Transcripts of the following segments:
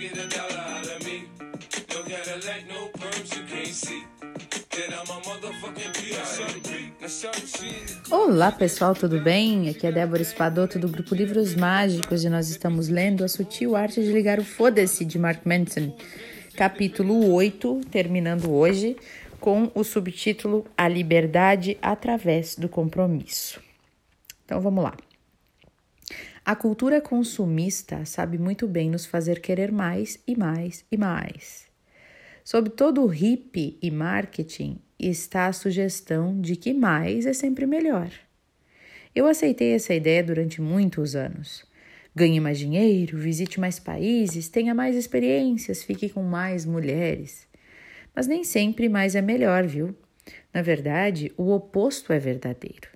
get a dollar out of me? No Cadillac, no perms, you can't see. Olá pessoal, tudo bem? Aqui é Débora Espadoto do grupo Livros Mágicos e nós estamos lendo A Sutil Arte de Ligar o Foda-se de Mark Manson, capítulo 8, terminando hoje com o subtítulo A Liberdade através do Compromisso. Então vamos lá. A cultura consumista sabe muito bem nos fazer querer mais e mais e mais. Sob todo o hippie e marketing está a sugestão de que mais é sempre melhor. Eu aceitei essa ideia durante muitos anos. Ganhe mais dinheiro, visite mais países, tenha mais experiências, fique com mais mulheres. Mas nem sempre mais é melhor, viu? Na verdade, o oposto é verdadeiro.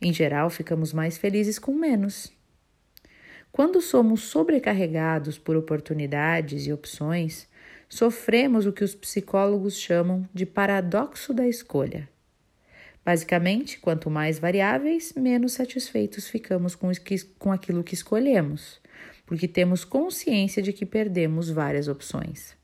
Em geral, ficamos mais felizes com menos. Quando somos sobrecarregados por oportunidades e opções, sofremos o que os psicólogos chamam de paradoxo da escolha. Basicamente, quanto mais variáveis, menos satisfeitos ficamos com, aquilo que escolhemos, porque temos consciência de que perdemos várias opções.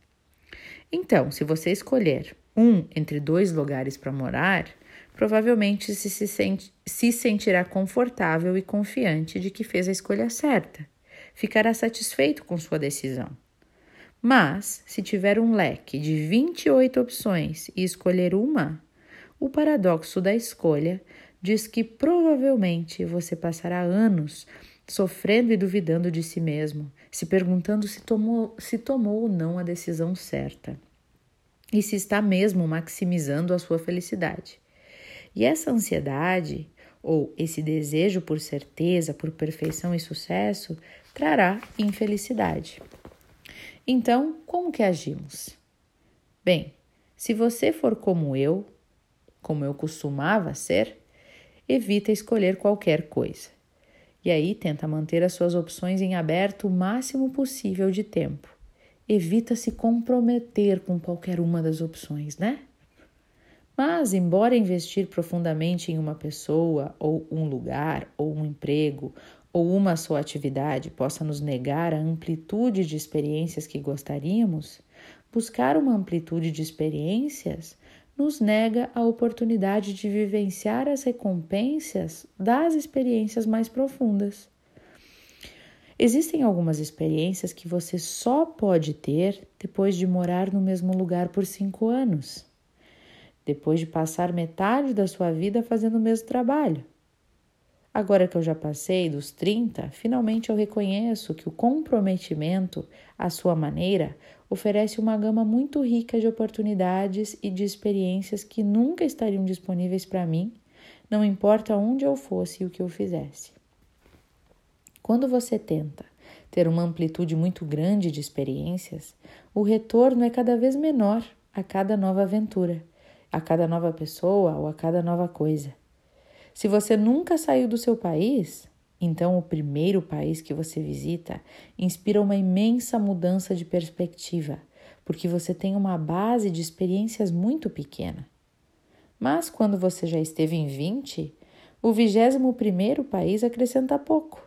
Então, se você escolher um entre dois lugares para morar, provavelmente se, se, sente, se sentirá confortável e confiante de que fez a escolha certa. Ficará satisfeito com sua decisão. Mas, se tiver um leque de 28 opções e escolher uma, o paradoxo da escolha diz que provavelmente você passará anos sofrendo e duvidando de si mesmo, se perguntando se tomou, se tomou ou não a decisão certa e se está mesmo maximizando a sua felicidade. E essa ansiedade, ou esse desejo por certeza, por perfeição e sucesso, trará infelicidade. Então, como que agimos? Bem, se você for como eu, como eu costumava ser, evita escolher qualquer coisa. E aí tenta manter as suas opções em aberto o máximo possível de tempo. Evita se comprometer com qualquer uma das opções, né? Mas, embora investir profundamente em uma pessoa, ou um lugar, ou um emprego, ou uma só atividade possa nos negar a amplitude de experiências que gostaríamos, buscar uma amplitude de experiências nos nega a oportunidade de vivenciar as recompensas das experiências mais profundas. Existem algumas experiências que você só pode ter depois de morar no mesmo lugar por cinco anos, depois de passar metade da sua vida fazendo o mesmo trabalho Agora que eu já passei dos 30, finalmente eu reconheço que o comprometimento, à sua maneira, oferece uma gama muito rica de oportunidades e de experiências que nunca estariam disponíveis para mim, não importa onde eu fosse e o que eu fizesse. Quando você tenta ter uma amplitude muito grande de experiências, o retorno é cada vez menor a cada nova aventura, a cada nova pessoa ou a cada nova coisa. Se você nunca saiu do seu país, então o primeiro país que você visita inspira uma imensa mudança de perspectiva, porque você tem uma base de experiências muito pequena. Mas quando você já esteve em 20, o vigésimo primeiro país acrescenta pouco.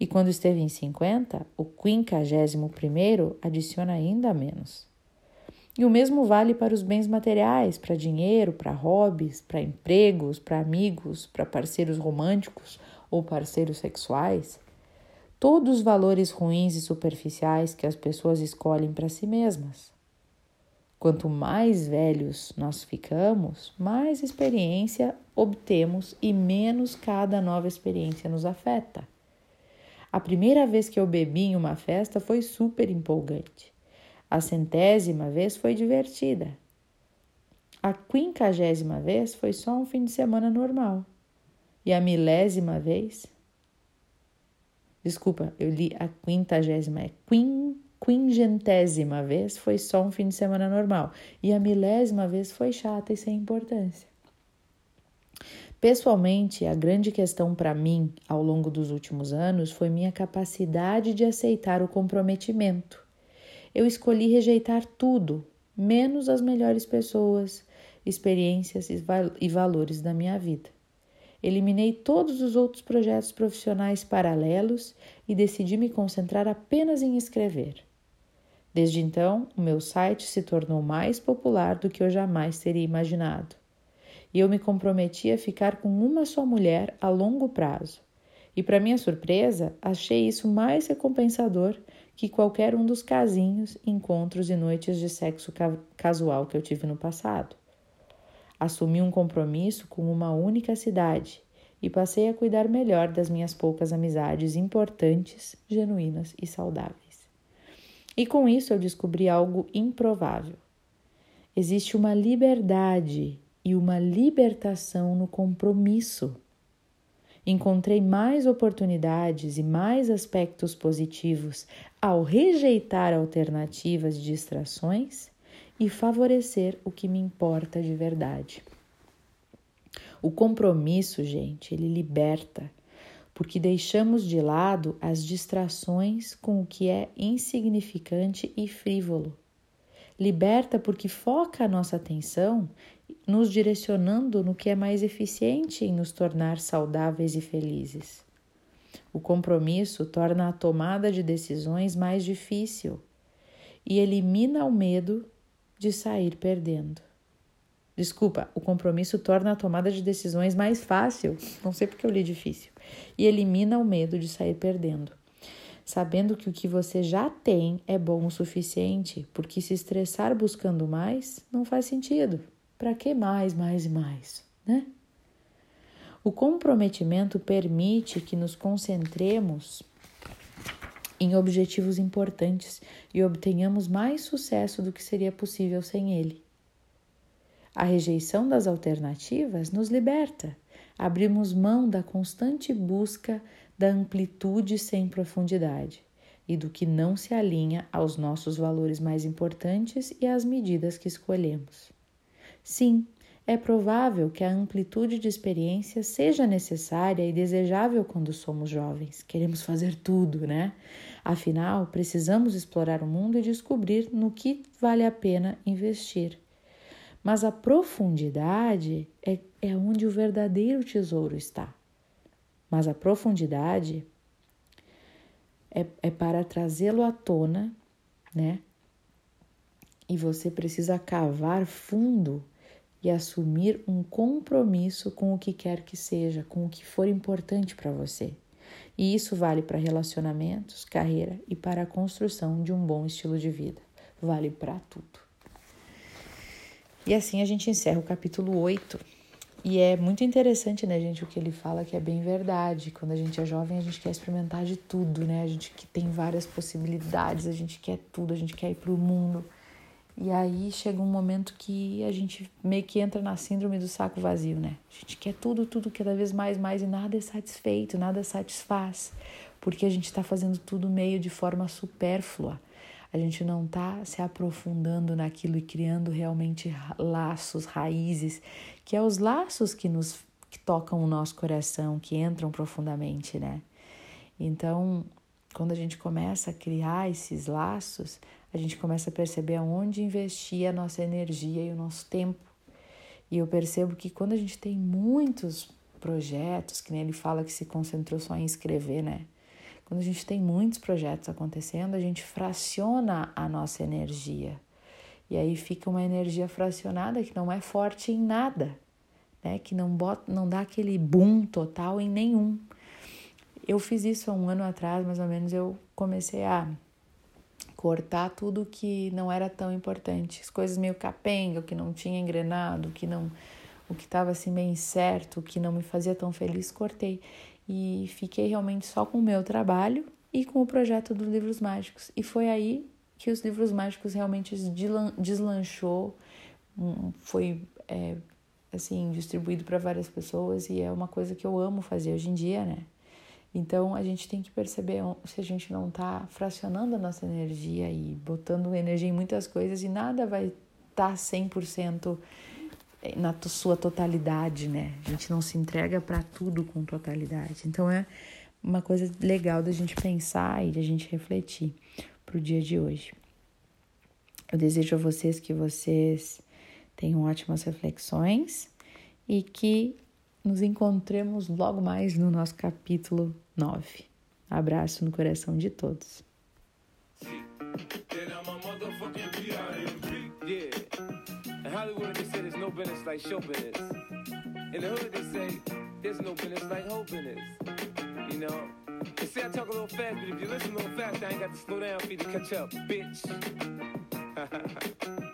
E quando esteve em 50, o quinquagésimo primeiro adiciona ainda menos. E o mesmo vale para os bens materiais, para dinheiro, para hobbies, para empregos, para amigos, para parceiros românticos ou parceiros sexuais. Todos os valores ruins e superficiais que as pessoas escolhem para si mesmas. Quanto mais velhos nós ficamos, mais experiência obtemos e menos cada nova experiência nos afeta. A primeira vez que eu bebi em uma festa foi super empolgante. A centésima vez foi divertida. A quinquagésima vez foi só um fim de semana normal. E a milésima vez. Desculpa, eu li a quintagésima, é quin, quingentésima vez foi só um fim de semana normal. E a milésima vez foi chata e sem importância. Pessoalmente, a grande questão para mim ao longo dos últimos anos foi minha capacidade de aceitar o comprometimento eu escolhi rejeitar tudo, menos as melhores pessoas, experiências e valores da minha vida. Eliminei todos os outros projetos profissionais paralelos e decidi me concentrar apenas em escrever. Desde então, o meu site se tornou mais popular do que eu jamais teria imaginado. E eu me comprometi a ficar com uma só mulher a longo prazo. E, para minha surpresa, achei isso mais recompensador que qualquer um dos casinhos, encontros e noites de sexo ca casual que eu tive no passado. Assumi um compromisso com uma única cidade e passei a cuidar melhor das minhas poucas amizades importantes, genuínas e saudáveis. E com isso eu descobri algo improvável. Existe uma liberdade e uma libertação no compromisso. Encontrei mais oportunidades e mais aspectos positivos ao rejeitar alternativas de distrações e favorecer o que me importa de verdade. O compromisso, gente, ele liberta, porque deixamos de lado as distrações com o que é insignificante e frívolo. Liberta porque foca a nossa atenção nos direcionando no que é mais eficiente em nos tornar saudáveis e felizes. O compromisso torna a tomada de decisões mais difícil e elimina o medo de sair perdendo. Desculpa, o compromisso torna a tomada de decisões mais fácil, não sei porque eu li difícil, e elimina o medo de sair perdendo. Sabendo que o que você já tem é bom o suficiente, porque se estressar buscando mais não faz sentido. Para que mais, mais e mais, né? O comprometimento permite que nos concentremos em objetivos importantes e obtenhamos mais sucesso do que seria possível sem ele. A rejeição das alternativas nos liberta. Abrimos mão da constante busca da amplitude sem profundidade e do que não se alinha aos nossos valores mais importantes e às medidas que escolhemos. Sim, é provável que a amplitude de experiência seja necessária e desejável quando somos jovens. Queremos fazer tudo, né? Afinal, precisamos explorar o mundo e descobrir no que vale a pena investir. Mas a profundidade é, é onde o verdadeiro tesouro está. Mas a profundidade é, é para trazê-lo à tona, né? E você precisa cavar fundo e assumir um compromisso com o que quer que seja, com o que for importante para você. E isso vale para relacionamentos, carreira e para a construção de um bom estilo de vida. Vale para tudo. E assim a gente encerra o capítulo 8. E é muito interessante, né, gente, o que ele fala que é bem verdade. Quando a gente é jovem, a gente quer experimentar de tudo, né? A gente que tem várias possibilidades, a gente quer tudo, a gente quer ir para o mundo. E aí chega um momento que a gente meio que entra na síndrome do saco vazio, né? A gente quer tudo, tudo cada vez mais, mais e nada é satisfeito, nada satisfaz, porque a gente está fazendo tudo meio de forma supérflua. A gente não está se aprofundando naquilo e criando realmente laços, raízes, que é os laços que nos que tocam o nosso coração, que entram profundamente, né? Então, quando a gente começa a criar esses laços, a gente começa a perceber aonde investir a nossa energia e o nosso tempo. E eu percebo que quando a gente tem muitos projetos, que nem ele fala que se concentrou só em escrever, né? Quando a gente tem muitos projetos acontecendo, a gente fraciona a nossa energia. E aí fica uma energia fracionada que não é forte em nada, né? Que não bota, não dá aquele boom total em nenhum. Eu fiz isso há um ano atrás, mais ou menos, eu comecei a cortar tudo que não era tão importante, as coisas meio capenga, o que não tinha engrenado, o que não o que estava assim meio incerto, o que não me fazia tão feliz, cortei e fiquei realmente só com o meu trabalho e com o projeto dos livros mágicos. E foi aí que os livros mágicos realmente deslanchou, foi é, assim distribuído para várias pessoas e é uma coisa que eu amo fazer hoje em dia, né? Então a gente tem que perceber se a gente não está fracionando a nossa energia e botando energia em muitas coisas e nada vai estar tá 100% na sua totalidade, né? A gente não se entrega para tudo com totalidade. Então é uma coisa legal da gente pensar e da gente refletir para o dia de hoje. Eu desejo a vocês que vocês tenham ótimas reflexões e que nos encontremos logo mais no nosso capítulo 9. Abraço no coração de todos. Hollywood, they say there's no business like show business. In the hood, they say there's no business like hope business. You know? They say I talk a little fast, but if you listen a little fast, I ain't got to slow down for you to catch up, bitch.